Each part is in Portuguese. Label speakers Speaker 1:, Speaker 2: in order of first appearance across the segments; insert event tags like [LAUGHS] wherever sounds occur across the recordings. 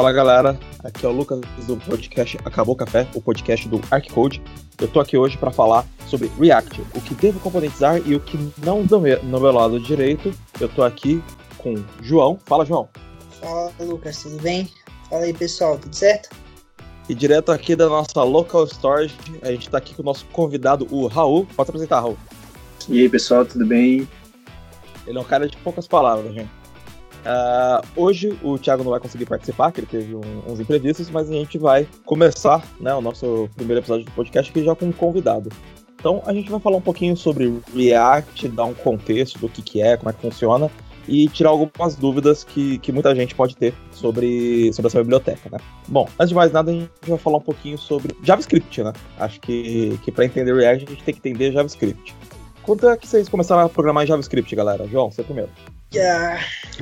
Speaker 1: Fala galera, aqui é o Lucas do podcast Acabou Café, o podcast do ArcCode. Eu tô aqui hoje para falar sobre React, o que devo componentizar e o que não do meu, no meu lado direito. Eu tô aqui com João. Fala, João.
Speaker 2: Fala, Lucas, tudo bem? Fala aí, pessoal, tudo certo?
Speaker 1: E direto aqui da nossa local storage, a gente tá aqui com o nosso convidado, o Raul. Pode se apresentar, Raul.
Speaker 3: E aí, pessoal, tudo bem?
Speaker 1: Ele é um cara de poucas palavras, gente. Uh, hoje o Thiago não vai conseguir participar, que ele teve um, uns imprevistos, mas a gente vai começar né, o nosso primeiro episódio do podcast aqui já com um convidado. Então a gente vai falar um pouquinho sobre React, dar um contexto do que, que é, como é que funciona e tirar algumas dúvidas que, que muita gente pode ter sobre, sobre essa biblioteca, né? Bom, antes de mais nada, a gente vai falar um pouquinho sobre JavaScript, né? Acho que, que para entender React a gente tem que entender JavaScript. Quando é que vocês começaram a programar em JavaScript, galera? João, você primeiro.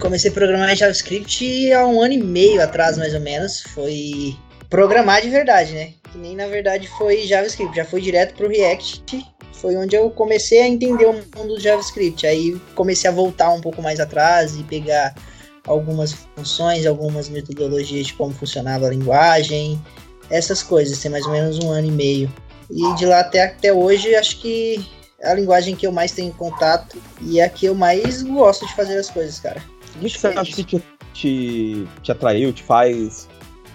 Speaker 2: Comecei a programar JavaScript há um ano e meio atrás, mais ou menos. Foi programar de verdade, né? Que nem na verdade foi JavaScript, já foi direto pro React. Foi onde eu comecei a entender o mundo do JavaScript. Aí comecei a voltar um pouco mais atrás e pegar algumas funções, algumas metodologias de como funcionava a linguagem, essas coisas. Tem mais ou menos um ano e meio. E de lá até, até hoje, acho que é a linguagem que eu mais tenho contato e é a que eu mais gosto de fazer as coisas, cara.
Speaker 1: O que, você acha que te, te, te, atraiu, te faz.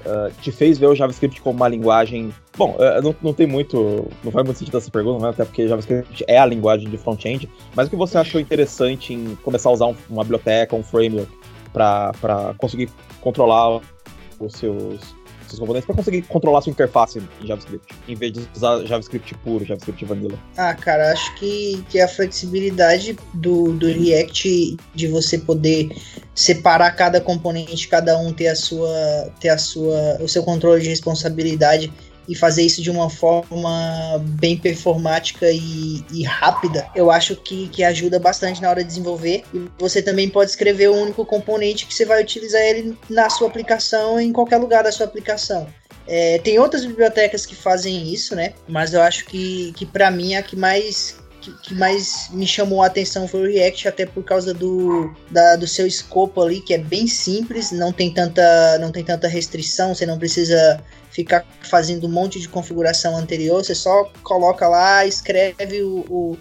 Speaker 1: Uh, te fez ver o JavaScript como uma linguagem. Bom, uh, não, não tem muito. Não faz muito sentido essa pergunta, né? Até porque JavaScript é a linguagem de front-end. Mas o que você achou interessante em começar a usar um, uma biblioteca, um framework, para conseguir controlar os seus seus componentes para conseguir controlar sua interface em JavaScript, em vez de usar JavaScript puro, JavaScript vanilla?
Speaker 2: Ah, cara, acho que, que a flexibilidade do, do React de você poder separar cada componente, cada um ter a sua ter a sua o seu controle de responsabilidade e fazer isso de uma forma bem performática e, e, rápida, eu acho que, que ajuda bastante na hora de desenvolver. E você também pode escrever o único componente que você vai utilizar ele na sua aplicação, em qualquer lugar da sua aplicação. É, tem outras bibliotecas que fazem isso, né? Mas eu acho que, que para mim a que mais que, que, mais me chamou a atenção foi o React, até por causa do, da, do seu escopo ali, que é bem simples, não tem tanta, não tem tanta restrição, você não precisa ficar fazendo um monte de configuração anterior, você só coloca lá, escreve o, o,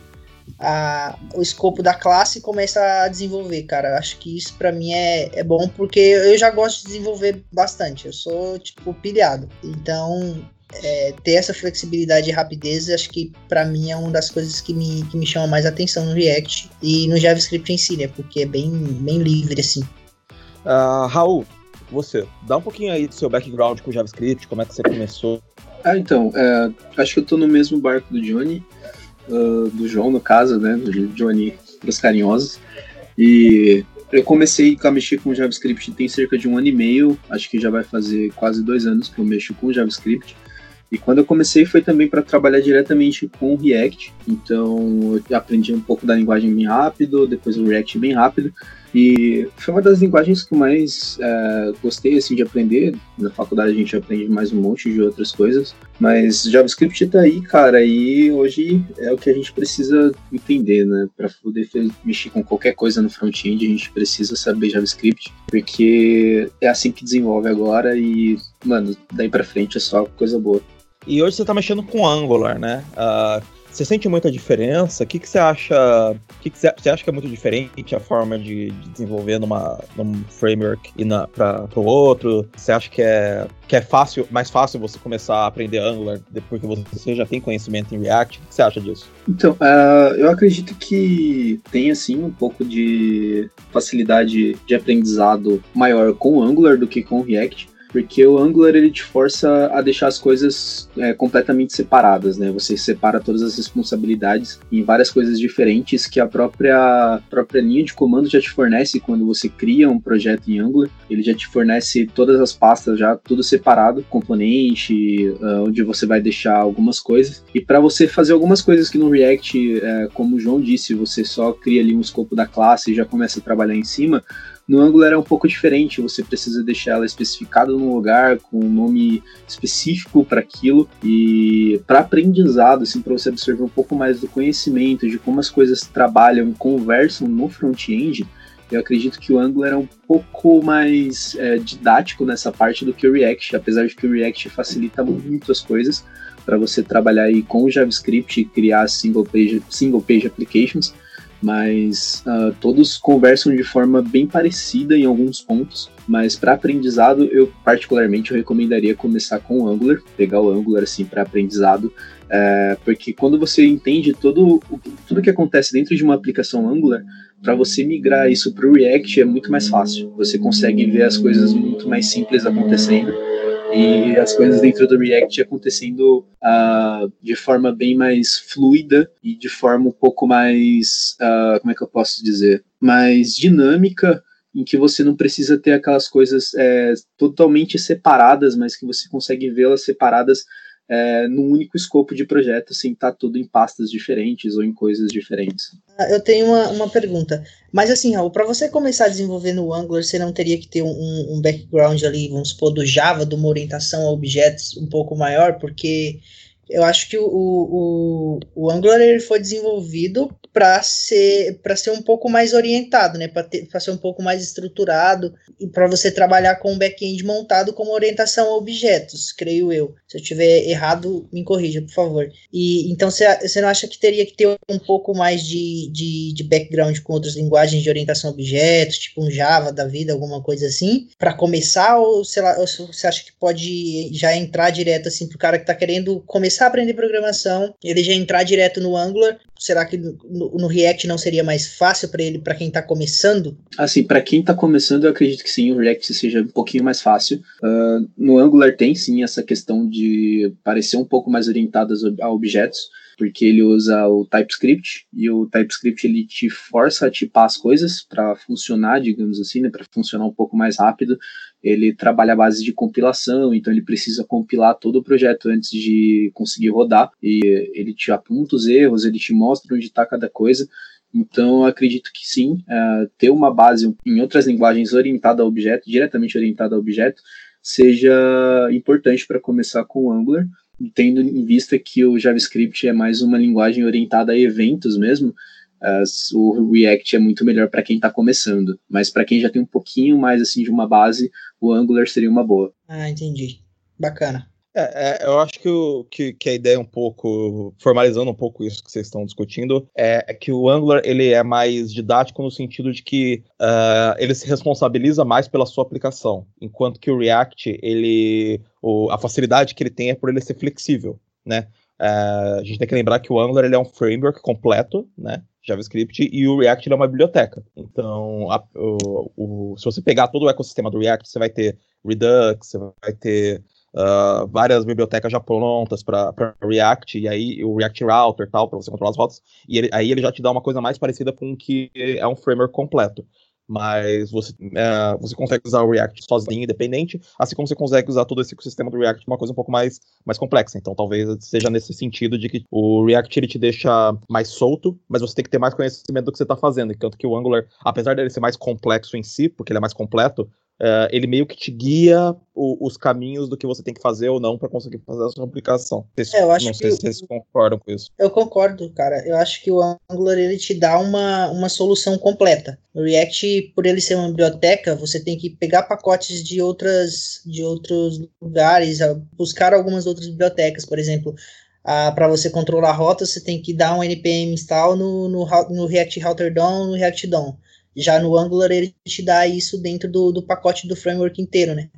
Speaker 2: a, o escopo da classe e começa a desenvolver, cara. Acho que isso para mim é, é bom porque eu já gosto de desenvolver bastante, eu sou, tipo, pilhado. Então, é, ter essa flexibilidade e rapidez, acho que para mim é uma das coisas que me, que me chama mais atenção no React e no JavaScript em si, né? Porque é bem, bem livre, assim.
Speaker 1: Uh, Raul, você, dá um pouquinho aí do seu background com JavaScript, como é que você começou?
Speaker 3: Ah, então, é, acho que eu tô no mesmo barco do Johnny, uh, do João, no caso, né, do Johnny dos carinhosos, e eu comecei a mexer com JavaScript tem cerca de um ano e meio, acho que já vai fazer quase dois anos que eu mexo com JavaScript, e quando eu comecei foi também para trabalhar diretamente com React, então eu aprendi um pouco da linguagem bem rápido, depois o React bem rápido, e foi uma das linguagens que eu mais é, gostei assim, de aprender. Na faculdade a gente aprende mais um monte de outras coisas, mas JavaScript está aí, cara, e hoje é o que a gente precisa entender, né? Para poder mexer com qualquer coisa no front-end, a gente precisa saber JavaScript, porque é assim que desenvolve agora e, mano, daí para frente é só coisa boa.
Speaker 1: E hoje você está mexendo com Angular, né? Uh, você sente muita diferença? O que, que você acha? O que, que você, acha que é muito diferente a forma de, de desenvolver numa, num framework e para o outro? Você acha que é, que é fácil, mais fácil você começar a aprender Angular depois que você já tem conhecimento em React? O que você acha disso?
Speaker 3: Então, uh, eu acredito que tem assim um pouco de facilidade de aprendizado maior com Angular do que com React porque o Angular ele te força a deixar as coisas é, completamente separadas, né? Você separa todas as responsabilidades em várias coisas diferentes que a própria, própria linha de comando já te fornece quando você cria um projeto em Angular. Ele já te fornece todas as pastas já tudo separado, componente, uh, onde você vai deixar algumas coisas. E para você fazer algumas coisas que no React, é, como o João disse, você só cria ali um escopo da classe e já começa a trabalhar em cima no Angular é um pouco diferente, você precisa deixar ela especificada num lugar com um nome específico para aquilo e para aprendizado, assim, para você absorver um pouco mais do conhecimento de como as coisas trabalham e conversam no front-end, Eu acredito que o Angular é um pouco mais é, didático nessa parte do que o React, apesar de que o React facilita muito as coisas para você trabalhar aí com o JavaScript e criar single page, single page applications, mas uh, todos conversam de forma bem parecida em alguns pontos. Mas para aprendizado, eu particularmente eu recomendaria começar com o Angular, pegar o Angular assim para aprendizado, é, porque quando você entende todo tudo que acontece dentro de uma aplicação Angular, para você migrar isso para o React é muito mais fácil. Você consegue ver as coisas muito mais simples acontecendo e as coisas dentro do React acontecendo uh, de forma bem mais fluida e de forma um pouco mais, uh, como é que eu posso dizer, mais dinâmica, em que você não precisa ter aquelas coisas é, totalmente separadas, mas que você consegue vê-las separadas é, num único escopo de projeto, sem estar tudo em pastas diferentes ou em coisas diferentes.
Speaker 2: Ah, eu tenho uma, uma pergunta. Mas assim, Raul, para você começar a desenvolver no Angular, você não teria que ter um, um background ali, vamos supor, do Java, de uma orientação a objetos um pouco maior, porque eu acho que o, o, o Angular ele foi desenvolvido para ser para ser um pouco mais orientado, né? Para ser um pouco mais estruturado e para você trabalhar com um back-end montado como orientação a objetos, creio eu. Se eu tiver errado, me corrija, por favor. E então você não acha que teria que ter um pouco mais de, de, de background com outras linguagens de orientação a objetos, tipo um Java da vida, alguma coisa assim, para começar ou sei lá, você acha que pode já entrar direto assim pro cara que está querendo começar a aprender programação, ele já entrar direto no Angular será que no, no, React não seria mais fácil para ele, para quem está começando?
Speaker 3: Assim, para quem está começando, eu acredito que sim, o React seja um pouquinho mais fácil. Uh, no Angular tem sim essa questão de parecer um pouco mais orientado a objetos, porque ele usa o TypeScript e o TypeScript ele te força a tipar as coisas para funcionar, digamos assim, né, para funcionar um pouco mais rápido ele trabalha a base de compilação, então ele precisa compilar todo o projeto antes de conseguir rodar, e ele te aponta os erros, ele te mostra onde está cada coisa. Então, acredito que sim, uh, ter uma base em outras linguagens orientada a objeto, diretamente orientada a objeto, seja importante para começar com o Angular, tendo em vista que o JavaScript é mais uma linguagem orientada a eventos mesmo, Uh, o React é muito melhor para quem está começando, mas para quem já tem um pouquinho mais assim de uma base, o Angular seria uma boa.
Speaker 2: Ah, entendi. Bacana.
Speaker 1: É, é, eu acho que, o, que, que, a ideia é um pouco, formalizando um pouco isso que vocês estão discutindo, é, é que o Angular ele é mais didático no sentido de que uh, ele se responsabiliza mais pela sua aplicação, enquanto que o React, ele, o, a facilidade que ele tem é por ele ser flexível, né? Uh, a gente tem que lembrar que o Angular ele é um framework completo, né? JavaScript e o React é uma biblioteca. Então, a, o, o, se você pegar todo o ecossistema do React, você vai ter Redux, você vai ter uh, várias bibliotecas já prontas para React, e aí o React Router tal, para você controlar as rotas, e ele, aí ele já te dá uma coisa mais parecida com o que é um framework completo mas você, é, você consegue usar o React sozinho, independente, assim como você consegue usar todo esse ecossistema do React uma coisa um pouco mais, mais complexa. Então, talvez seja nesse sentido de que o React ele te deixa mais solto, mas você tem que ter mais conhecimento do que você está fazendo. Enquanto que o Angular, apesar dele ser mais complexo em si, porque ele é mais completo, Uh, ele meio que te guia o, os caminhos do que você tem que fazer ou não para conseguir fazer a sua aplicação.
Speaker 2: É, eu acho
Speaker 1: não
Speaker 2: que
Speaker 1: sei se vocês concordam com isso.
Speaker 2: Eu concordo, cara. Eu acho que o Angular ele te dá uma, uma solução completa. O React, por ele ser uma biblioteca, você tem que pegar pacotes de outras de outros lugares, buscar algumas outras bibliotecas, por exemplo. Ah, para você controlar rotas, você tem que dar um npm install no, no, no React Router DOM, no React DOM. Já no Angular ele te dá isso dentro do, do pacote do framework inteiro, né?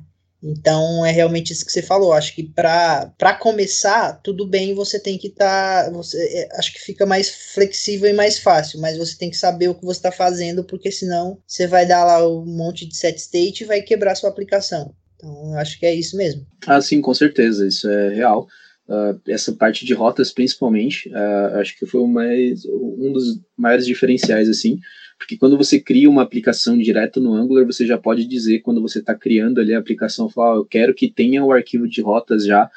Speaker 2: Então é realmente isso que você falou. Acho que para começar, tudo bem, você tem que estar. Tá, é, acho que fica mais flexível e mais fácil, mas você tem que saber o que você está fazendo, porque senão você vai dar lá um monte de set state e vai quebrar sua aplicação. Então acho que é isso mesmo.
Speaker 3: Ah, sim, com certeza, isso é real. Uh, essa parte de rotas, principalmente, uh, acho que foi mais, um dos maiores diferenciais, assim, porque quando você cria uma aplicação direto no Angular, você já pode dizer, quando você está criando ali a aplicação, falar, oh, eu quero que tenha o arquivo de rotas já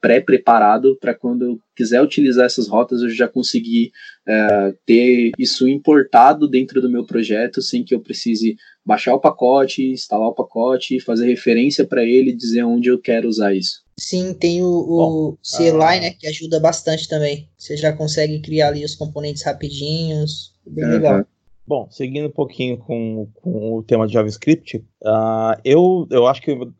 Speaker 3: pré-preparado para quando eu quiser utilizar essas rotas, eu já conseguir uh, ter isso importado dentro do meu projeto, sem que eu precise baixar o pacote, instalar o pacote, fazer referência para ele, dizer onde eu quero usar isso.
Speaker 2: Sim, tem o, o CLI, né, que ajuda bastante também. Você já consegue criar ali os componentes rapidinhos, bem uhum. legal.
Speaker 1: Bom, seguindo um pouquinho com, com o tema de JavaScript, uh, eu, eu acho que, eu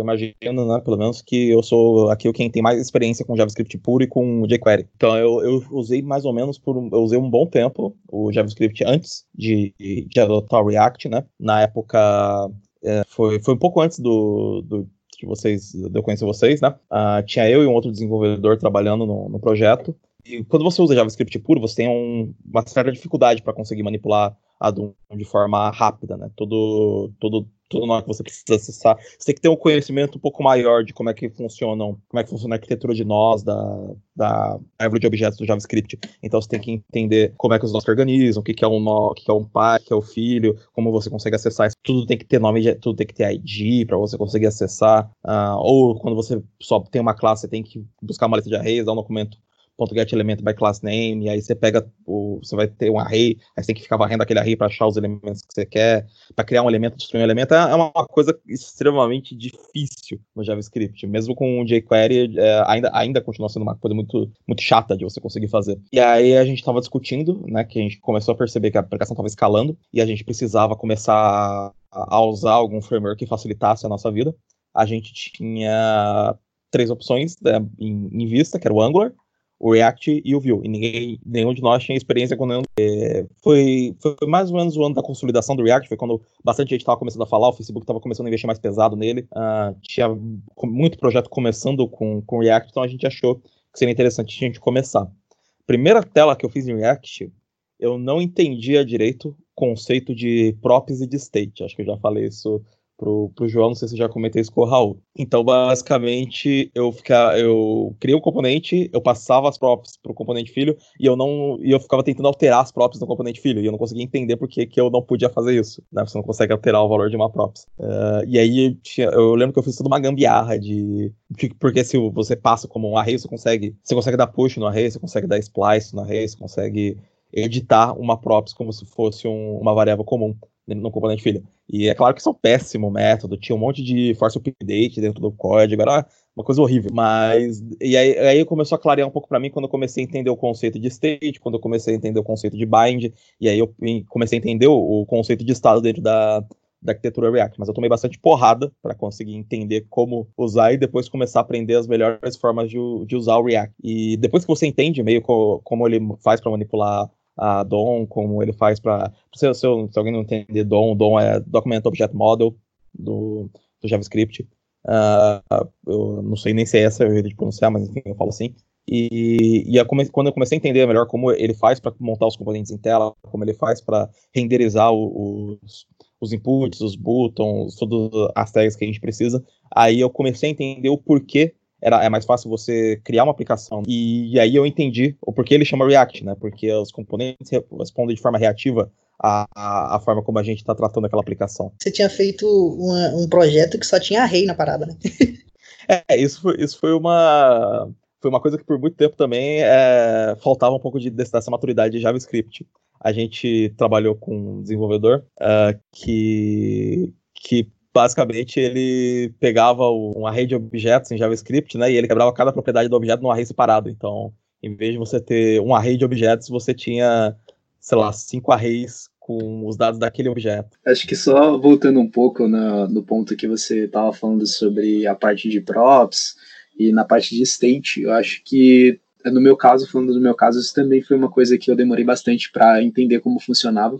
Speaker 1: imagino, né, pelo menos, que eu sou aqui quem tem mais experiência com JavaScript puro e com jQuery. Então, eu, eu usei mais ou menos por eu usei um bom tempo o JavaScript antes de, de adotar o React, né? Na época, é, foi, foi um pouco antes do, do de vocês, de eu conhecer vocês, né? Uh, tinha eu e um outro desenvolvedor trabalhando no, no projeto. E quando você usa JavaScript puro, você tem um, uma certa dificuldade para conseguir manipular a Doom de forma rápida, né? Todo, todo, todo nó que você precisa acessar. Você tem que ter um conhecimento um pouco maior de como é que funcionam, como é que funciona a arquitetura de nós da, da árvore de objetos do JavaScript. Então você tem que entender como é que os nós se organizam, o que, que é um nó, o que, que é um pai, o que é o filho, como você consegue acessar isso. Tudo tem que ter nome, tudo tem que ter ID para você conseguir acessar. Uh, ou quando você só tem uma classe, você tem que buscar uma lista de arrays, dar um documento .get element by class name, aí você pega o, você vai ter um array, aí você tem que ficar varrendo aquele array para achar os elementos que você quer, para criar um elemento, destruir um elemento, é, é uma coisa extremamente difícil no JavaScript, mesmo com o jQuery, é, ainda, ainda continua sendo uma coisa muito, muito chata de você conseguir fazer. E aí a gente estava discutindo, né, que a gente começou a perceber que a aplicação estava escalando, e a gente precisava começar a, a usar algum framework que facilitasse a nossa vida. A gente tinha três opções né, em, em vista, que era o Angular, o React e o Vue. E ninguém, nenhum de nós tinha experiência com nenhum. É, foi, foi mais ou menos o ano da consolidação do React, foi quando bastante gente estava começando a falar, o Facebook estava começando a investir mais pesado nele. Uh, tinha muito projeto começando com, com React, então a gente achou que seria interessante a gente começar. Primeira tela que eu fiz em React, eu não entendia direito o conceito de props e de state. Acho que eu já falei isso pro, pro João, não sei se eu já comentei isso com o Raul. Então, basicamente, eu ficar, eu criei um componente, eu passava as props pro componente filho e eu não e eu ficava tentando alterar as props no componente filho e eu não conseguia entender por que, que eu não podia fazer isso. Né? Você não consegue alterar o valor de uma props. Uh, e aí tinha, eu lembro que eu fiz toda uma gambiarra de porque se você passa como um array, você consegue, você consegue dar push no array, você consegue dar splice no array, você consegue editar uma props como se fosse um, uma variável comum no componente filho. E é claro que isso é um péssimo método, tinha um monte de force update dentro do código, era uma coisa horrível. Mas. E aí, aí começou a clarear um pouco para mim quando eu comecei a entender o conceito de state, quando eu comecei a entender o conceito de bind, e aí eu comecei a entender o, conceito de estado dentro da, da arquitetura React, mas eu tomei bastante porrada para conseguir entender como usar e depois começar a aprender as melhores formas de, de usar o React. E depois que você entende meio co, como ele faz para manipular a DOM, como ele faz para. Se, se, alguém não entender DOM, DOM é Document Object Model do, do JavaScript. Uh, eu não sei nem se é essa jeito de pronunciar, mas enfim, eu falo assim. E, e quando eu comecei a entender melhor como ele faz para montar os componentes em tela, como ele faz para renderizar os, os inputs, os buttons, todas as tags que a gente precisa, aí eu comecei a entender o porquê era, é mais fácil você criar uma aplicação. E, e, aí eu entendi o porquê ele chama React, né? Porque os componentes respondem de forma reativa à, à, à forma como a gente está tratando aquela aplicação.
Speaker 2: Você tinha feito uma, um projeto que só tinha array na parada, né? [LAUGHS]
Speaker 1: é, isso foi, isso foi uma foi uma coisa que por muito tempo também é, faltava um pouco de, dessa maturidade de JavaScript. A gente trabalhou com um desenvolvedor uh, que, que basicamente ele pegava um array de objetos em JavaScript, né, e ele quebrava cada propriedade do objeto num array separado. Então, em vez de você ter um array de objetos, você tinha, sei lá, cinco arrays com os dados daquele objeto.
Speaker 3: Acho que só voltando um pouco na, no ponto que você estava falando sobre a parte de props e na parte de state, eu acho que no meu caso, falando do meu caso, isso também foi uma coisa que eu demorei bastante para entender como funcionava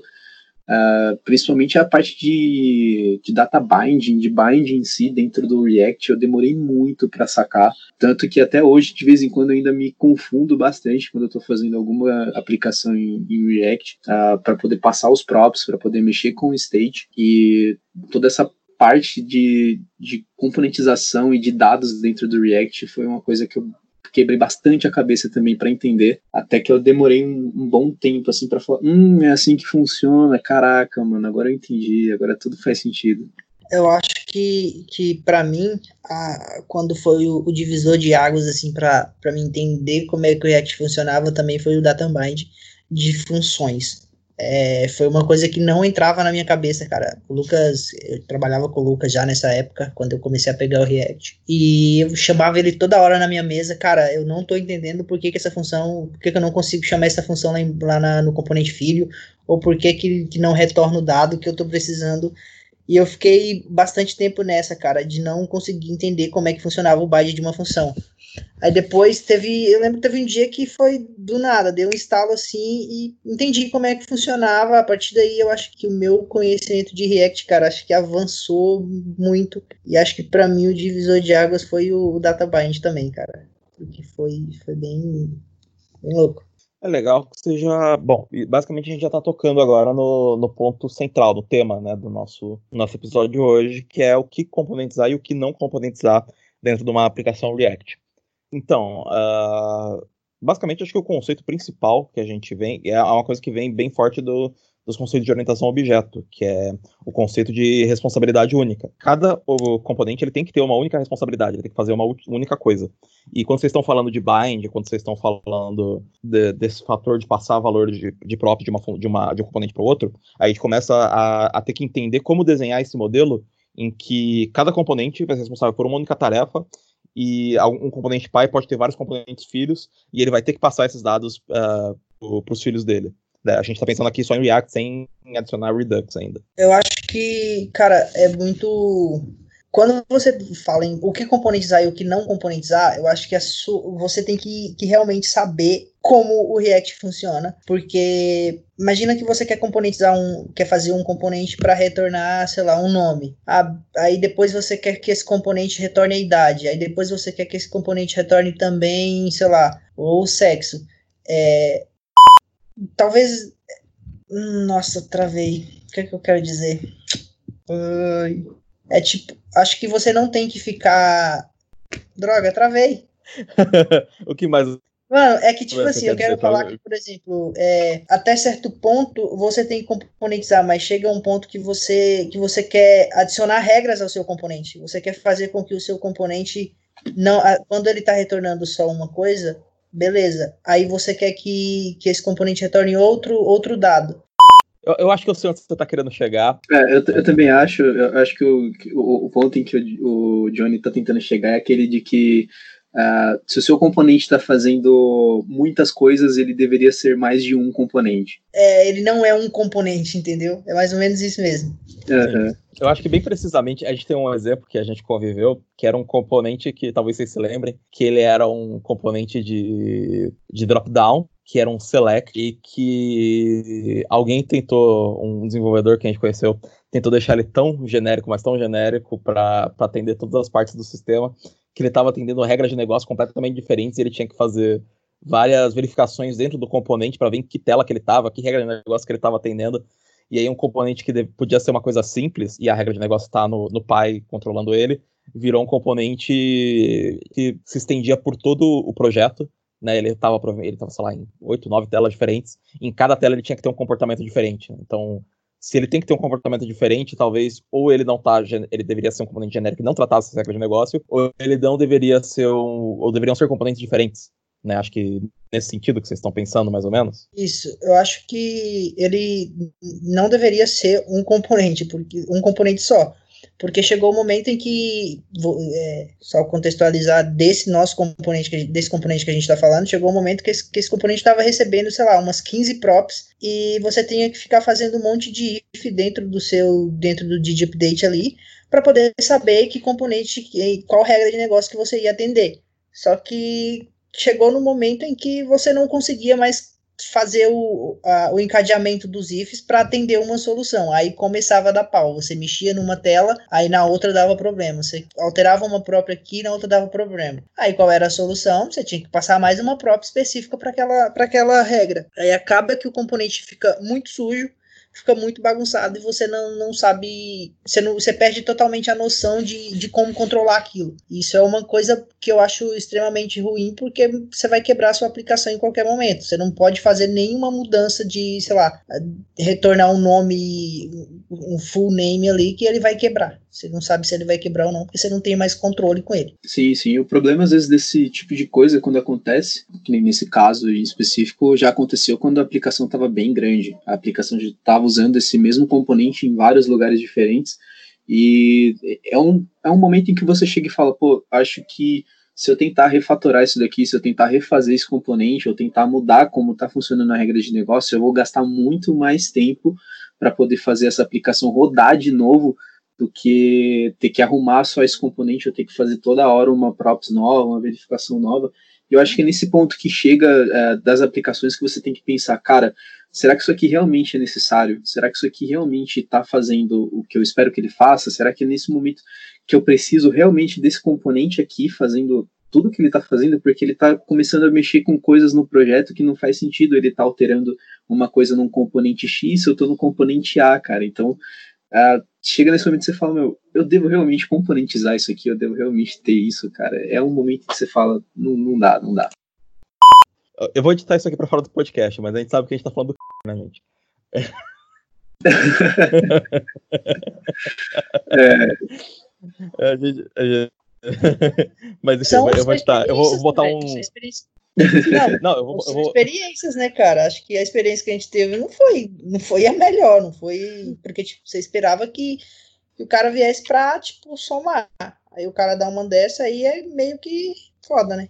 Speaker 3: Uh, principalmente a parte de, de data binding, de binding em si dentro do React, eu demorei muito para sacar. Tanto que até hoje, de vez em quando, ainda me confundo bastante quando eu estou fazendo alguma aplicação em, em React, uh, ah, para poder passar os props, para poder mexer com o state e toda essa parte de, de componentização e de dados dentro do React foi uma coisa que eu quebrei bastante a cabeça também para entender, até que eu demorei um, um bom tempo assim para falar, hum, é assim que funciona, caraca, mano, agora eu entendi, agora tudo faz sentido.
Speaker 2: Eu acho que, que para mim, a, quando foi o, o, divisor de águas, assim, para me entender como é que o React funcionava, também foi o data bind de funções. É, foi uma coisa que não entrava na minha cabeça, cara. O Lucas, eu trabalhava com o Lucas já nessa época, quando eu comecei a pegar o React. E eu chamava ele toda hora na minha mesa, cara, eu não tô entendendo por que, que essa função, por que, que eu não consigo chamar essa função lá, em, lá na, no componente filho, ou por que, que, que não retorna o dado que eu tô precisando. E eu fiquei bastante tempo nessa, cara, de não conseguir entender como é que funcionava o byte de uma função. Aí depois teve, eu lembro que teve um dia que foi do nada, deu um instalo assim e entendi como é que funcionava. A partir daí eu acho que o meu conhecimento de React, cara, acho que avançou muito. E acho que para mim o divisor de águas foi o, DataBind também, cara. Porque foi, foi bem, bem louco.
Speaker 1: É legal que seja. Bom, basicamente a gente já está tocando agora no, no ponto central, no tema né, do nosso, nosso episódio de hoje, que é o que componentizar e o que não componentizar dentro de uma aplicação React. Então, uh, basicamente acho que o conceito principal que a gente vem é uma coisa que vem bem forte do, dos conceitos de orientação objeto, que é o conceito de responsabilidade única. Cada componente ele tem que ter uma única responsabilidade, ele tem que fazer uma única coisa. E quando vocês estão falando de bind, quando vocês estão falando de, desse fator de passar valor de, de prop de, uma, de, uma, de um componente para o outro, aí a gente começa a, a ter que entender como desenhar esse modelo em que cada componente vai ser responsável por uma única tarefa e um componente pai pode ter vários componentes filhos e ele vai ter que passar esses dados uh, para os filhos dele. É, a gente está pensando aqui só em React sem adicionar Redux ainda.
Speaker 2: Eu acho que, cara, é muito. Quando você fala em o que componentizar e o que não componentizar, eu acho que su... você tem que, que realmente saber como o React funciona, porque imagina que você quer componentizar um, quer fazer um componente para retornar, sei lá, um nome. Aí depois você quer que esse componente retorne a idade, aí depois você quer que esse componente retorne também, sei lá, o sexo. É, talvez. Nossa, travei. O que é que eu quero dizer? É tipo, acho que você não tem que ficar. Droga, travei. [LAUGHS]
Speaker 1: o que mais
Speaker 2: Mano, é que, tipo assim, eu quero falar que, por exemplo, é, até certo ponto você tem que componentizar, mas chega um ponto que você, que você quer adicionar regras ao seu componente. Você quer fazer com que o seu componente, não, quando ele está retornando só uma coisa, beleza. Aí você quer que, que esse componente retorne outro, outro dado.
Speaker 1: Eu, eu acho que eu sei onde você está querendo chegar.
Speaker 3: É, eu, eu, também acho. Eu acho que o, o, o ponto em que o, o Johnny está tentando chegar é aquele de que Uh, se o seu componente está fazendo muitas coisas, ele deveria ser mais de um componente.
Speaker 2: É, ele não é um componente, entendeu? É mais ou menos isso mesmo.
Speaker 1: Uhum. Eu acho que bem precisamente a gente tem um exemplo que a gente conviveu, que era um componente que talvez vocês se lembrem, que ele era um componente de, de drop-down, que era um select, e que alguém tentou, um desenvolvedor que a gente conheceu, tentou deixar ele tão genérico, mas tão genérico para atender todas as partes do sistema, que ele estava atendendo regras de negócio completamente diferentes e ele tinha que fazer várias verificações dentro do componente para ver em que tela que ele estava, que regra de negócio que ele estava atendendo. E aí um componente que podia ser uma coisa simples, e a regra de negócio está no, no pai controlando ele, virou um componente que se estendia por todo o projeto. Né, ele estava, ele tava, sei lá, em oito, nove telas diferentes. Em cada tela ele tinha que ter um comportamento diferente. Então, se ele tem que ter um comportamento diferente, talvez ou ele não tá, ele deveria ser um componente genérico que não tratasse as regras de negócio, ou ele não deveria ser um, ou deveriam ser componentes diferentes, né? Acho que nesse sentido que vocês estão pensando mais ou menos.
Speaker 2: Isso, eu acho que ele não deveria ser um componente, porque um componente só, porque chegou o momento em que, é, só contextualizar desse nosso componente, desse componente que a gente está falando, chegou o momento que esse, que esse componente estava recebendo, sei lá, umas 15 props e você tinha que ficar fazendo um monte de if dentro do seu, dentro do DD Update ali, para poder saber que componente, qual regra de negócio que você ia atender. Só que chegou no momento em que você não conseguia mais fazer o, a, o encadeamento dos ifs para atender uma solução. Aí começava a dar pau. Você mexia numa tela, aí na outra dava problema. Você alterava uma própria aqui, na outra dava problema. Aí qual era a solução? Você tinha que passar mais uma própria específica para aquela, aquela regra. Aí acaba que o componente fica muito sujo fica muito bagunçado e você não, não sabe. Você, não, você perde totalmente a noção de, de como controlar aquilo. Isso é uma coisa que eu acho extremamente ruim, porque você vai quebrar sua aplicação em qualquer momento. Você não pode fazer nenhuma mudança de, sei lá, retornar um nome, um full name ali, que ele vai quebrar. Você não sabe se ele vai quebrar ou não, porque você não tem mais controle com ele.
Speaker 3: Sim, sim. O problema, às vezes, desse tipo de coisa, quando acontece, que nem nesse caso em específico, já aconteceu quando a aplicação estava bem grande. A aplicação estava usando esse mesmo componente em vários lugares diferentes. E é um, é um momento em que você chega e fala, pô, acho que se eu tentar refatorar isso daqui, se eu tentar refazer esse componente, ou tentar mudar como está funcionando a regra de negócio, eu vou gastar muito mais tempo para poder fazer essa aplicação rodar de novo do que ter que arrumar só esse componente, eu ter que fazer toda hora uma props nova, uma verificação nova. E eu acho que é nesse ponto que chega é, das aplicações que você tem que pensar, cara, será que isso aqui realmente é necessário? Será que isso aqui realmente está fazendo o que eu espero que ele faça? Será que é nesse momento que eu preciso realmente desse componente aqui fazendo tudo que ele está fazendo, porque ele está começando a mexer com coisas no projeto que não faz sentido ele está alterando uma coisa num componente X, eu estou no componente A, cara. Então, uh, chega nesse momento que você fala, meu, eu devo realmente componentizar isso aqui, eu devo realmente ter isso, cara. É um momento que você fala, não, não dá, não dá.
Speaker 1: Eu vou editar isso aqui para fora do podcast, mas a gente sabe que a gente tá falando do c, né, gente? [LAUGHS] é. a gente, a gente... [LAUGHS] mas enfim, eu, eu vou editar. Eu vou, vou botar um.
Speaker 2: Não, não, eu vou, eu vou... experiências, né, cara? Acho que a experiência que a gente teve não foi, não foi a melhor, não foi porque tipo, você esperava que, que o cara viesse pra, tipo, somar. Aí o cara dá uma dessa aí é meio que foda, né?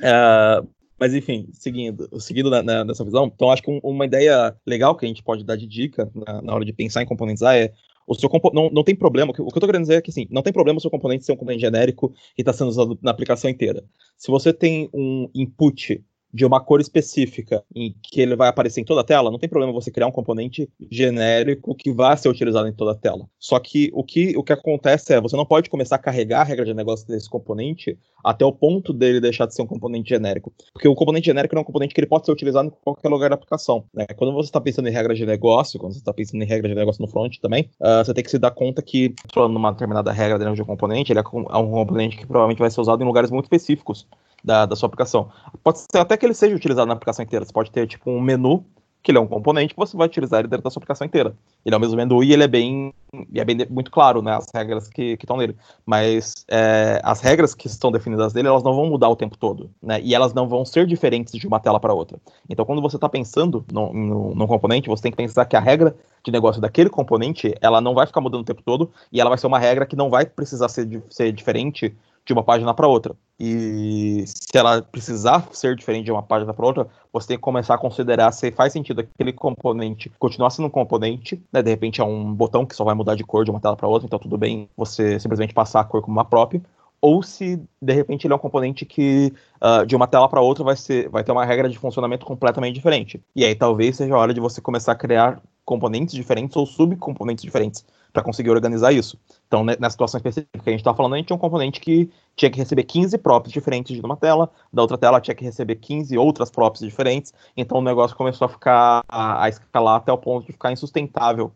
Speaker 1: Uh, mas enfim, seguindo, seguindo na, na, nessa visão, então acho que um, uma ideia legal que a gente pode dar de dica na, na hora de pensar em componentizar é o seu não, não tem problema, o que eu estou querendo dizer é que assim, não tem problema o seu componente ser um componente genérico e está sendo usado na aplicação inteira. Se você tem um input de uma cor específica em que ele vai aparecer em toda a tela, não tem problema você criar um componente genérico que vá ser utilizado em toda a tela. Só que o que, o que acontece é, você não pode começar a carregar a regra de negócio desse componente até o ponto dele deixar de ser um componente genérico. Porque o componente genérico é um componente que ele pode ser utilizado em qualquer lugar da aplicação. Né? Quando você está pensando em regra de negócio, quando você está pensando em regra de negócio no front também, uh, você tem que se dar conta que, falando numa determinada regra dentro de um componente, ele é um componente que provavelmente vai ser usado em lugares muito específicos da, da sua aplicação. Pode ser até que ele seja utilizado na aplicação inteira. Você pode ter tipo um menu que ele é um componente que você vai utilizar ele dentro da sua aplicação inteira. Ele é o mesmo menu e ele é bem, é bem muito claro, né, as regras que, estão nele. Mas é, as regras que estão definidas dele, elas não vão mudar o tempo todo, né, e elas não vão ser diferentes de uma tela para outra. Então, quando você está pensando no, no, no, componente, você tem que pensar que a regra de negócio daquele componente, ela não vai ficar mudando o tempo todo, e ela vai ser uma regra que não vai precisar ser, ser diferente de uma página para outra. E se ela precisar ser diferente de uma página para outra, você tem que começar a considerar se faz sentido aquele componente continuar sendo um componente, né? De repente é um botão que só vai mudar de cor de uma tela para outra, então tudo bem você simplesmente passar a cor como uma própria. Ou se de repente ele é um componente que uh, de uma tela para outra vai, ser, vai ter uma regra de funcionamento completamente diferente. E aí talvez seja a hora de você começar a criar componentes diferentes ou subcomponentes diferentes para conseguir organizar isso. Então, nessa situação específica que a gente está falando, a gente tinha um componente que tinha que receber 15 props diferentes de uma tela, da outra tela tinha que receber 15 outras props diferentes, então o negócio começou a ficar, a, a escalar até o ponto de ficar insustentável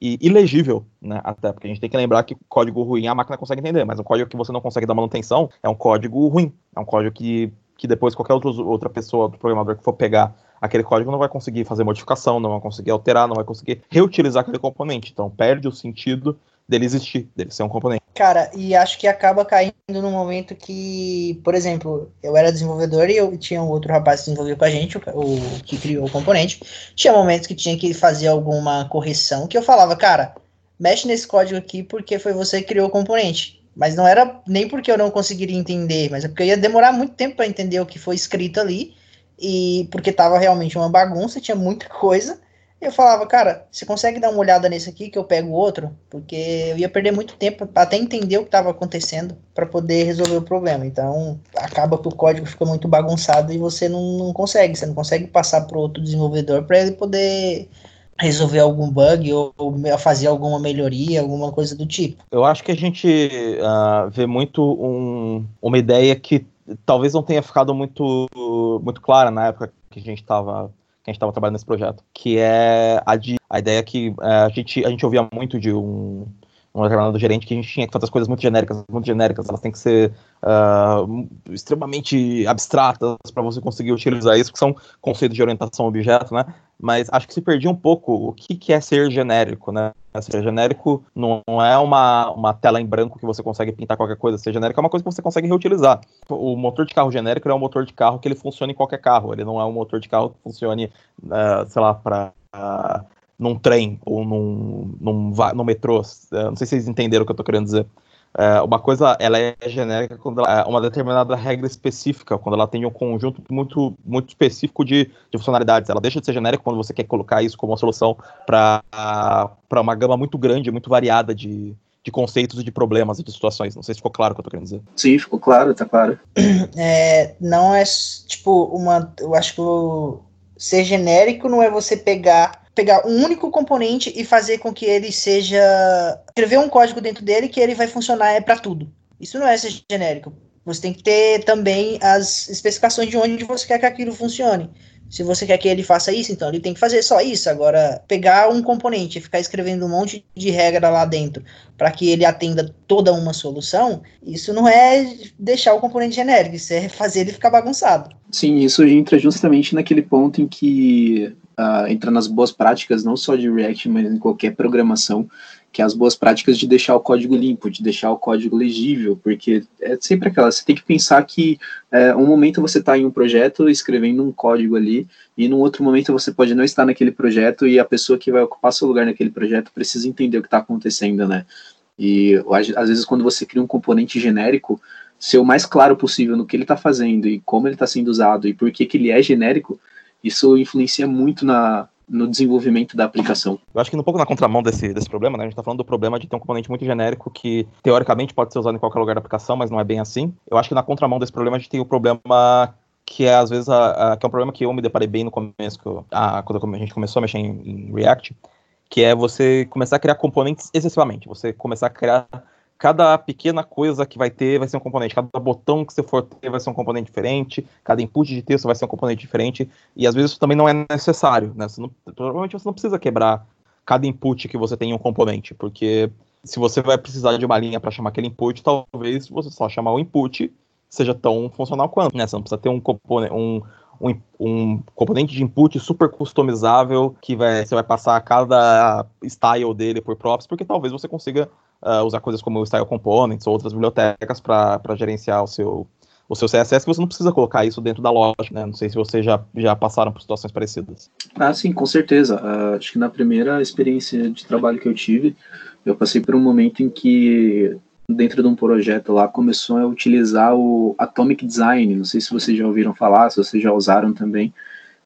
Speaker 1: e ilegível, né? Até porque a gente tem que lembrar que código ruim a máquina consegue entender, mas um código que você não consegue dar manutenção é um código ruim, é um código que, que depois qualquer outro, outra pessoa, outro programador que for pegar aquele código não vai conseguir fazer modificação, não vai conseguir alterar, não vai conseguir reutilizar aquele componente. Então perde o sentido dele existir, dele ser um componente.
Speaker 2: Cara, e acho que acaba caindo no momento que, por exemplo, eu era desenvolvedor e eu tinha um outro rapaz que desenvolveu com a gente, o, o que criou o componente. Tinha momentos que tinha que fazer alguma correção que eu falava, cara, mexe nesse código aqui porque foi você que criou o componente. Mas não era nem porque eu não conseguiria entender, mas é porque eu ia demorar muito tempo para entender o que foi escrito ali e porque tava realmente uma bagunça, tinha muita coisa. Eu falava, cara, você consegue dar uma olhada nesse aqui que eu pego outro? Porque eu ia perder muito tempo até entender o que estava acontecendo para poder resolver o problema. Então, acaba que o código fica muito bagunçado e você não, não consegue, você não consegue passar para outro desenvolvedor para ele poder resolver algum bug ou, ou, fazer alguma melhoria, alguma coisa do tipo.
Speaker 1: Eu acho que a gente uh, vê muito um, uma ideia que talvez não tenha ficado muito, muito clara na época que a gente estava que a gente estava trabalhando nesse projeto, que é a, de, a ideia que é, a, gente, a gente ouvia muito de um, um determinado gerente que a gente tinha que fazer as coisas muito genéricas, muito genéricas, elas têm que ser uh, extremamente abstratas para você conseguir utilizar isso, que são conceitos de orientação objeto, né? Mas acho que se perdia um pouco o que, que é ser genérico, né? Ser genérico não é uma, uma tela em branco que você consegue pintar qualquer coisa. Ser genérico é uma coisa que você consegue reutilizar. O motor de carro genérico é um motor de carro que ele funciona em qualquer carro. Ele não é um motor de carro que funcione, uh, sei lá, para uh, num trem ou num, num, num metrô. Uh, não sei se vocês entenderam o que eu estou querendo dizer. É, uma coisa ela é genérica quando ela é uma determinada regra específica, quando ela tem um conjunto muito, muito específico de, de funcionalidades. Ela deixa de ser genérica quando você quer colocar isso como uma solução para uma gama muito grande, muito variada de, de conceitos e de problemas e de situações. Não sei se ficou claro o que eu tô querendo dizer.
Speaker 3: Sim, ficou claro, tá claro.
Speaker 2: É, não é tipo uma. Eu acho que o, ser genérico não é você pegar pegar um único componente e fazer com que ele seja. escrever um código dentro dele que ele vai funcionar é para tudo. Isso não é ser genérico. Você tem que ter também as especificações de onde você quer que aquilo funcione. Se você quer que ele faça isso, então ele tem que fazer só isso. Agora, pegar um componente e ficar escrevendo um monte de regra lá dentro para que ele atenda toda uma solução, isso não é deixar o componente genérico, isso é fazer ele ficar bagunçado.
Speaker 3: Sim, isso entra justamente naquele ponto em que uh, entra nas boas práticas, não só de React, mas em qualquer programação, que é as boas práticas de deixar o código limpo, de deixar o código legível, porque é sempre aquela, você tem que pensar que é, um momento você está em um projeto escrevendo um código ali, e num outro momento você pode não estar naquele projeto e a pessoa que vai ocupar seu lugar naquele projeto precisa entender o que está acontecendo, né? E às vezes quando você cria um componente genérico, ser o mais claro possível no que ele está fazendo e como ele está sendo usado e por que, que ele é genérico, isso influencia muito na, no desenvolvimento da aplicação.
Speaker 1: Eu acho que um pouco na contramão desse, desse problema, né? A gente está falando do problema de ter um componente muito genérico que teoricamente pode ser usado em qualquer lugar da aplicação, mas não é bem assim. Eu acho que na contramão desse problema a gente tem o problema que é às vezes a, a, que é um problema que eu me deparei bem no começo, eu, a, quando a gente começou a mexer em, em React, que é você começar a criar componentes excessivamente. Você começar a criar cada pequena coisa que vai ter vai ser um componente, cada botão que você for ter vai ser um componente diferente, cada input de texto vai ser um componente diferente, e às vezes isso também não é necessário, né? Você não, provavelmente você não precisa quebrar cada input que você tem em um componente, porque se você vai precisar de uma linha para chamar aquele input, talvez você só chamar o input seja tão funcional quanto, né? Você não precisa ter um componente, um, um, um, componente de input super customizável que vai, você vai passar cada style dele por props, porque talvez você consiga uh, usar coisas como o Style Components ou outras bibliotecas para gerenciar o seu, o seu CSS, que você não precisa colocar isso dentro da loja, né? Não sei se vocês já, já passaram por situações parecidas.
Speaker 3: Ah, sim, com certeza. Uh, acho que na primeira experiência de trabalho que eu tive, eu passei por um momento em que dentro de um projeto lá começou a utilizar o Atomic Design. Não sei se vocês já ouviram falar, se vocês já usaram também,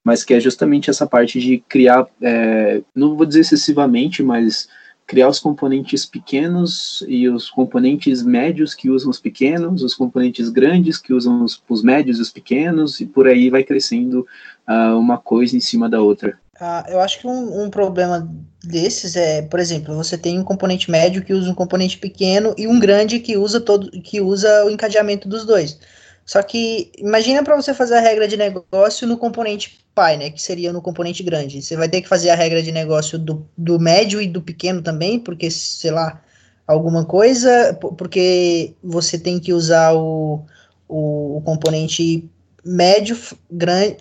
Speaker 3: mas que é justamente essa parte de criar, é, não vou dizer excessivamente, mas criar os componentes pequenos e os componentes médios que usam os pequenos, os componentes grandes que usam os, os médios e os pequenos, e por aí vai crescendo uh, uma coisa em cima da outra.
Speaker 2: Uh, eu acho que um, um, problema desses é, por exemplo, você tem um componente médio que usa um componente pequeno e um grande que usa todo que usa o encadeamento dos dois. Só que imagina para você fazer a regra de negócio no componente pai, né? Que seria no componente grande. Você vai ter que fazer a regra de negócio do, do médio e do pequeno também, porque, sei lá, alguma coisa, porque você tem que usar o, o, o componente médio, grande.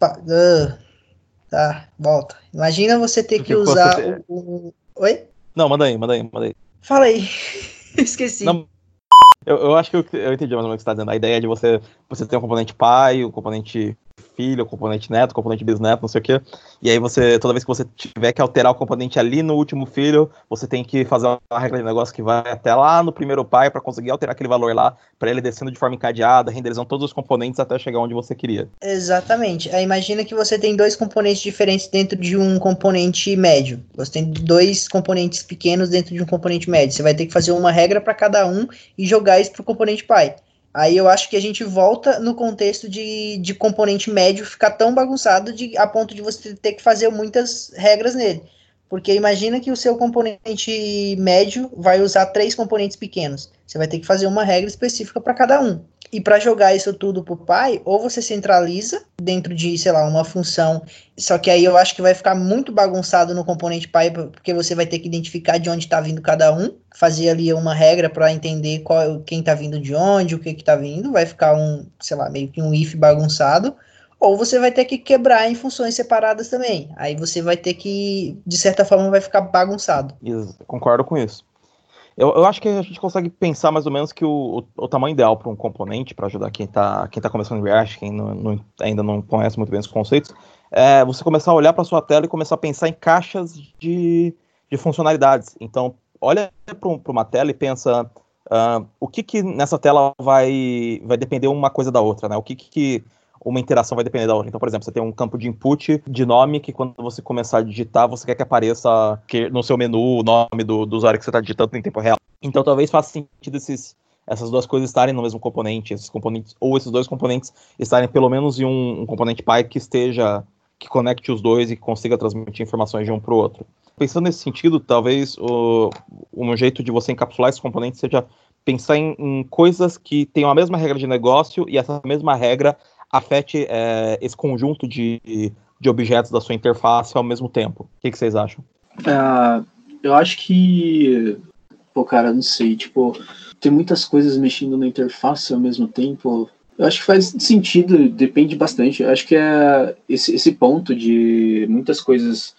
Speaker 2: Uh, tá, volta. Imagina você ter que usar o, o, Oi?
Speaker 1: Não, manda aí, manda aí, manda aí.
Speaker 2: Fala aí. [LAUGHS] Esqueci.
Speaker 1: Não, eu, eu acho que eu, eu entendi mais ou menos o que você está dizendo. A ideia de você, você ter um componente pai, um componente filho, componente neto, componente bisneto, não sei o quê. E aí você, toda vez que você tiver que alterar o componente ali no último filho, você tem que fazer uma regra de negócio que vai até lá no primeiro pai para conseguir alterar aquele valor lá, para ele descendo de forma encadeada, renderizando todos os componentes até chegar onde você queria.
Speaker 2: Exatamente. Aí imagina que você tem dois componentes diferentes dentro de um componente médio. Você tem dois componentes pequenos dentro de um componente médio. Você vai ter que fazer uma regra para cada um e jogar isso pro componente pai. Aí eu acho que a gente volta no contexto de, de componente médio ficar tão bagunçado de, a ponto de você ter que fazer muitas regras nele. Porque imagina que o seu componente médio vai usar três componentes pequenos. Você vai ter que fazer uma regra específica para cada um. E para jogar isso tudo pro pai, ou você centraliza dentro de, sei lá, uma função. Só que aí eu acho que vai ficar muito bagunçado no componente pai, porque você vai ter que identificar de onde está vindo cada um, fazer ali uma regra para entender qual quem está vindo de onde, o que que tá vindo, vai ficar um, sei lá, meio que um if bagunçado. ou você vai ter que quebrar em funções separadas também. Aí você vai ter que, de certa forma, vai ficar bagunçado.
Speaker 1: Isso, concordo com isso. Eu, eu acho que a gente consegue pensar mais ou menos que o, o, o tamanho ideal para um componente, para ajudar quem está quem tá começando React, quem não, não, ainda não conhece muito bem os conceitos, é você começar a olhar para sua tela e começar a pensar em caixas de, de funcionalidades. Então, olha para uma tela e pensa uh, o que, que nessa tela vai, vai depender uma coisa da outra, né? O que, que uma interação vai depender da outra. Então, por exemplo, você tem um campo de input de nome que quando você começar a digitar, você quer que apareça no seu menu o nome do, do usuário que você está digitando em tempo real. Então, talvez faça sentido esses, essas duas coisas estarem no mesmo componente, esses componentes, ou esses dois componentes estarem pelo menos em um, um componente pi que esteja, que conecte os dois e que consiga transmitir informações de um para o outro. Pensando nesse sentido, talvez o, um jeito de você encapsular esses componentes seja pensar em, em coisas que tenham a mesma regra de negócio e essa mesma regra afete é, esse conjunto de, de objetos da sua interface ao mesmo tempo. O que, que vocês acham?
Speaker 3: Uh, eu acho que. Pô, cara, não sei. Tipo, tem muitas coisas mexendo na interface ao mesmo tempo. Eu acho que faz sentido, depende bastante. Eu acho que é esse, esse ponto de muitas coisas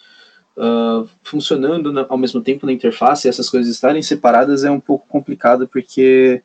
Speaker 3: uh, funcionando na, ao mesmo tempo na interface, essas coisas estarem separadas é um pouco complicado, porque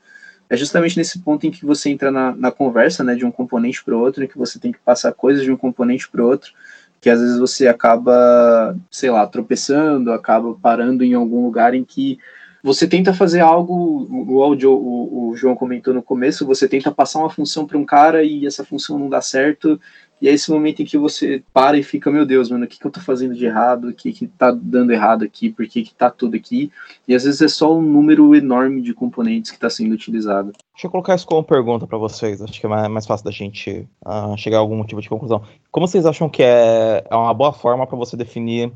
Speaker 3: é justamente nesse ponto em que você entra na, na conversa, né, de um componente para o outro, em que você tem que passar coisas de um componente para o outro, que às vezes você acaba, sei lá, tropeçando, acaba parando em algum lugar em que você tenta fazer algo, o, o, o, João comentou no começo, você tenta passar uma função para um cara e essa função não dá certo, e é esse momento em que você para e fica, meu Deus, mano, o que, que eu tô fazendo de errado? O que que tá dando errado aqui? Por que que tá tudo aqui? E às vezes é só um número enorme de componentes que está sendo utilizado.
Speaker 1: Deixa eu colocar isso como pergunta para vocês, acho que é mais, mais fácil da gente uh, chegar a algum tipo de conclusão. Como vocês acham que é, é uma boa forma para você definir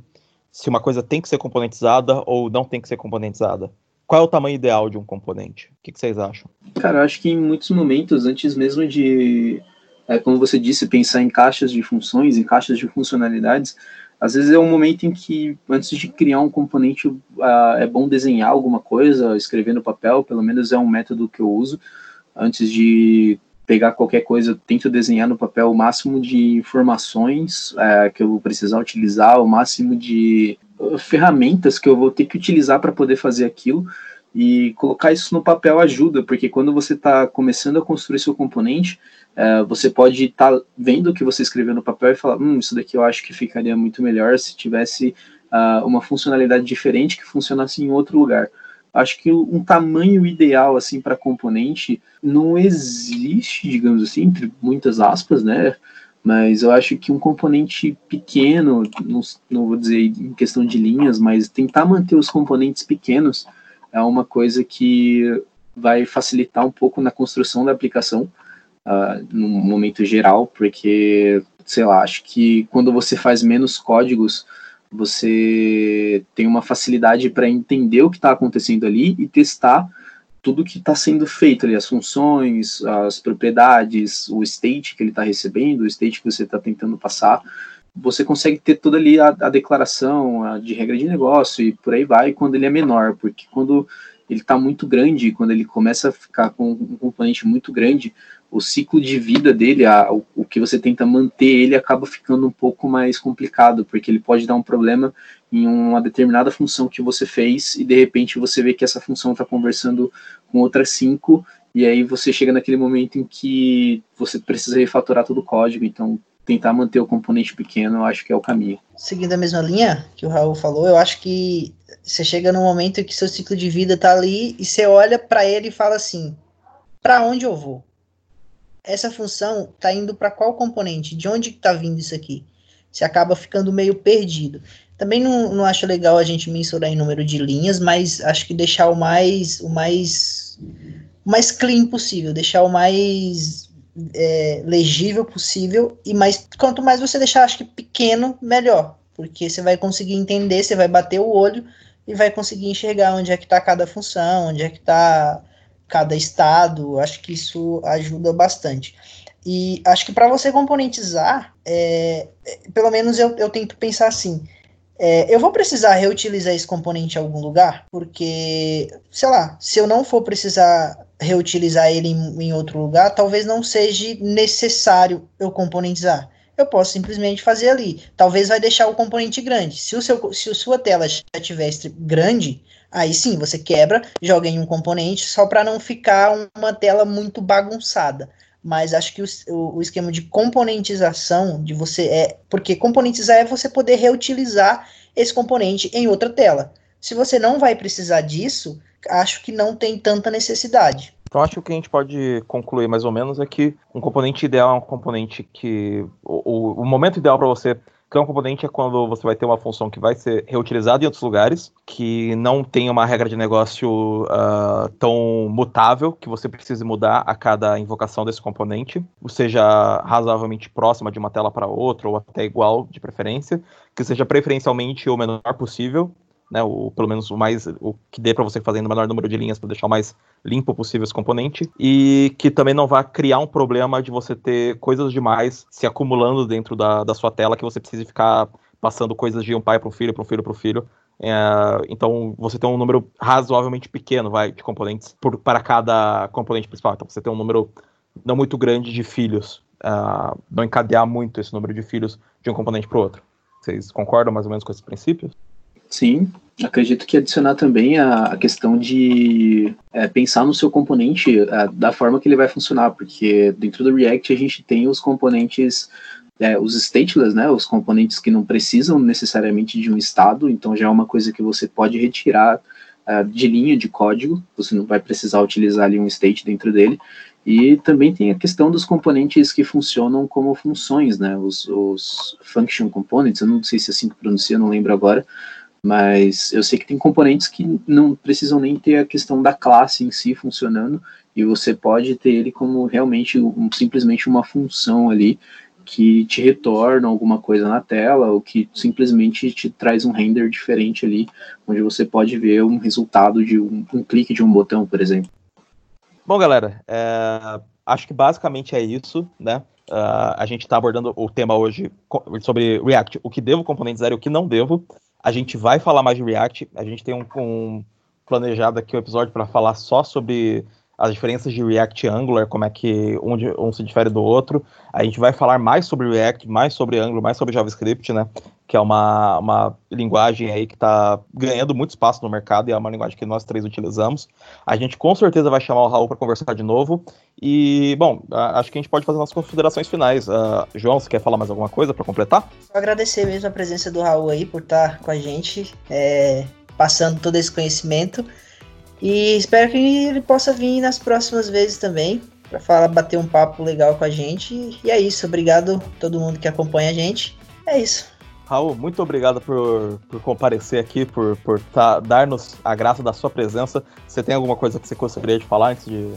Speaker 1: se uma coisa tem que ser componentizada ou não tem que ser componentizada? Qual é o tamanho ideal de um componente? O que, que vocês acham?
Speaker 3: Cara, eu acho que em muitos momentos, antes mesmo de é, como você disse, pensar em caixas de funções, em caixas de funcionalidades, às vezes é um momento em que, antes de criar um componente, uh, é bom desenhar alguma coisa, escrever no papel, pelo menos é um método que eu uso. Antes de pegar qualquer coisa, eu tento desenhar no papel o máximo de informações uh, que eu vou precisar utilizar, o máximo de uh, ferramentas que eu vou ter que utilizar para poder fazer aquilo. E colocar isso no papel ajuda, porque quando você está começando a construir seu componente, é, você pode estar tá vendo o que você escreveu no papel e falar, hum, isso daqui eu acho que ficaria muito melhor se tivesse uh, uma funcionalidade diferente que funcionasse em outro lugar. Acho que um tamanho ideal assim para componente não existe, digamos assim, entre muitas aspas, né? Mas eu acho que um componente pequeno, não, não vou dizer em questão de linhas, mas tentar manter os componentes pequenos é uma coisa que vai facilitar um pouco na construção da aplicação uh, no momento geral, porque, sei lá, acho que quando você faz menos códigos, você tem uma facilidade para entender o que está acontecendo ali e testar tudo que está sendo feito ali, as funções, as propriedades, o state que ele está recebendo, o state que você está tentando passar. Você consegue ter toda ali a, a declaração a, de regra de negócio e por aí vai quando ele é menor, porque quando ele está muito grande, quando ele começa a ficar com um componente muito grande, o ciclo de vida dele, a, o, o, que você tenta manter ele, acaba ficando um pouco mais complicado, porque ele pode dar um problema em uma determinada função que você fez e de repente você vê que essa função está conversando com outras cinco, e aí você chega naquele momento em que você precisa refatorar todo o código, então tentar manter o componente pequeno, eu acho que é o caminho.
Speaker 2: Seguindo a mesma linha que o Raul falou, eu acho que você chega num momento em que seu ciclo de vida está ali e você olha para ele e fala assim: para onde eu vou? Essa função está indo para qual componente? De onde está vindo isso aqui? Você acaba ficando meio perdido. Também não, não acho legal a gente mensurar em número de linhas, mas acho que deixar o mais o mais mais clean possível, deixar o mais é, legível possível e mais quanto mais você deixar acho que pequeno melhor, porque você vai conseguir entender, você vai bater o olho e vai conseguir enxergar onde é que está cada função, onde é que está cada estado, acho que isso ajuda bastante. E acho que para você componentizar, é, é, pelo menos eu, eu tento pensar assim: é, eu vou precisar reutilizar esse componente em algum lugar? Porque, sei lá, se eu não for precisar reutilizar ele em, em outro lugar, talvez não seja necessário eu componentizar eu posso simplesmente fazer ali. Talvez vai deixar o componente grande. Se, o seu, se a sua tela já tivesse grande, aí sim, você quebra, joga em um componente só para não ficar uma tela muito bagunçada. Mas acho que o, o, esquema de componentização, de você é. Porque componentizar é você poder reutilizar esse componente em outra tela. Se você não vai precisar disso, acho que não tem tanta necessidade.
Speaker 1: Então acho que o que a gente pode concluir mais ou menos é que um componente ideal é um componente que. O, o momento ideal para você um componente é quando você vai ter uma função que vai ser reutilizada em outros lugares, que não tem uma regra de negócio uh, tão mutável que você precise mudar a cada invocação desse componente, seja razoavelmente próxima de uma tela para outra ou até igual de preferência, que seja preferencialmente o menor possível né, o, pelo menos o mais o que dê para você fazer no menor número de linhas para deixar o mais limpo possível esse componente e que também não vá criar um problema de você ter coisas demais se acumulando dentro da, da sua tela que você precise ficar passando coisas de um pai para um filho, para um filho para um filho. É, então você tem um número razoavelmente pequeno, vai, de componentes por, para cada componente principal. Então você tem um número não muito grande de filhos, uh, não encadear muito esse número de filhos de um componente para o outro. Vocês concordam mais ou menos com esses princípios?
Speaker 3: Sim, acredito que adicionar também a, questão de é, pensar no seu componente é, da forma que ele vai funcionar, porque dentro do React a gente tem os componentes, é, os stateless, né, os componentes que não precisam necessariamente de um estado, então já é uma coisa que você pode retirar é, de linha de código, você não vai precisar utilizar ali um state dentro dele, e também tem a questão dos componentes que funcionam como funções, né, os, os function components, eu não sei se é assim que pronuncia, não lembro agora, mas eu sei que tem componentes que não precisam nem ter a questão da classe em si funcionando, e você pode ter ele como realmente um, simplesmente uma função ali que te retorna alguma coisa na tela, ou que simplesmente te traz um render diferente ali, onde você pode ver um resultado de um, um clique de um botão, por exemplo.
Speaker 1: Bom, galera, é, acho que basicamente é isso, né? Uh, a gente está abordando o tema hoje sobre React, o que devo componentizar e o que não devo. A gente vai falar mais de React. A gente tem um, um planejado aqui um episódio para falar só sobre as diferenças de React e Angular, como é que um, um, se difere do outro. A gente vai falar mais sobre React, mais sobre Angular, mais sobre JavaScript, né? Que é uma, uma linguagem aí que está ganhando muito espaço no mercado e é uma linguagem que nós três utilizamos. A gente com certeza vai chamar o Raul para conversar de novo. E, bom, acho que a gente pode fazer umas considerações finais. Uh, João, você quer falar mais alguma coisa para completar?
Speaker 2: Agradecer mesmo a presença do Raul aí por estar com a gente, é, passando todo esse conhecimento. E espero que ele possa vir nas próximas vezes também, para falar, bater um papo legal com a gente. E é isso, obrigado a todo mundo que acompanha a gente. É isso.
Speaker 1: Raul, muito obrigado por, por comparecer aqui, por, por tá, dar-nos a graça da sua presença. Você tem alguma coisa que você gostaria de falar antes de,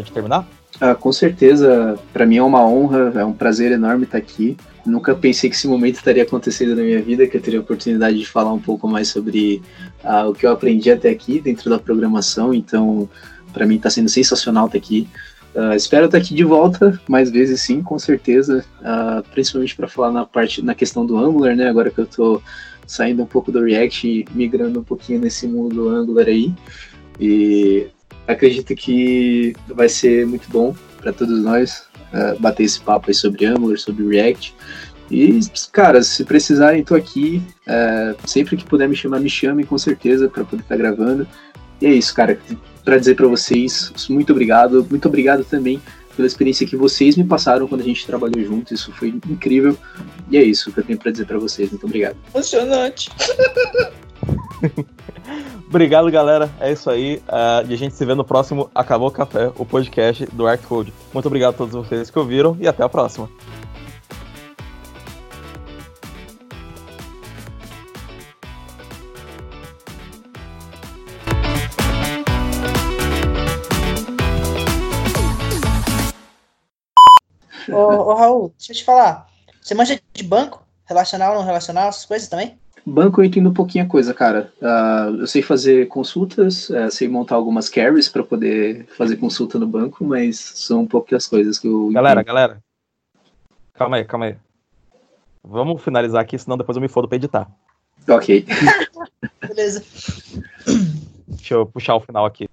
Speaker 1: de terminar?
Speaker 3: Ah, com certeza, para mim é uma honra, é um prazer enorme estar aqui. Nunca pensei que esse momento estaria acontecendo na minha vida, que eu teria a oportunidade de falar um pouco mais sobre ah, o que eu aprendi até aqui dentro da programação. Então, para mim está sendo sensacional estar aqui. Uh, espero estar aqui de volta mais vezes, sim, com certeza. Uh, principalmente para falar na parte, na questão do Angular, né? Agora que eu estou saindo um pouco do React e migrando um pouquinho nesse mundo do Angular aí. E acredito que vai ser muito bom para todos nós uh, bater esse papo aí sobre Angular, sobre React. E, cara, se precisarem, tô aqui. Sempre que puder me chamar, me chame com certeza para poder estar tá gravando. E é isso, cara. Para dizer para vocês, muito obrigado. Muito obrigado também pela experiência que vocês me passaram quando a gente trabalhou junto. Isso foi incrível. E é isso que eu tenho para dizer para vocês. Muito obrigado.
Speaker 2: Emocionante. [LAUGHS]
Speaker 1: Obrigado, galera. É isso aí. Uh, e a gente se vê no próximo Acabou o Café, o podcast do Artcode. Muito obrigado a todos vocês que ouviram e até a próxima.
Speaker 2: Ô, ô, Raul, deixa eu te falar. Você manja de banco? Relacional, não relacional, essas coisas também?
Speaker 3: Banco eu entendo um pouquinho a coisa, cara. Uh, eu sei fazer consultas, uh, sei montar algumas carries para poder fazer consulta no banco, mas são um pouco as coisas que eu.
Speaker 1: Galera, entendo. galera. Calma aí, calma aí. Vamos finalizar aqui, senão depois eu me fodo pra editar.
Speaker 3: Ok. [LAUGHS]
Speaker 2: Beleza.
Speaker 1: Deixa eu puxar o final aqui.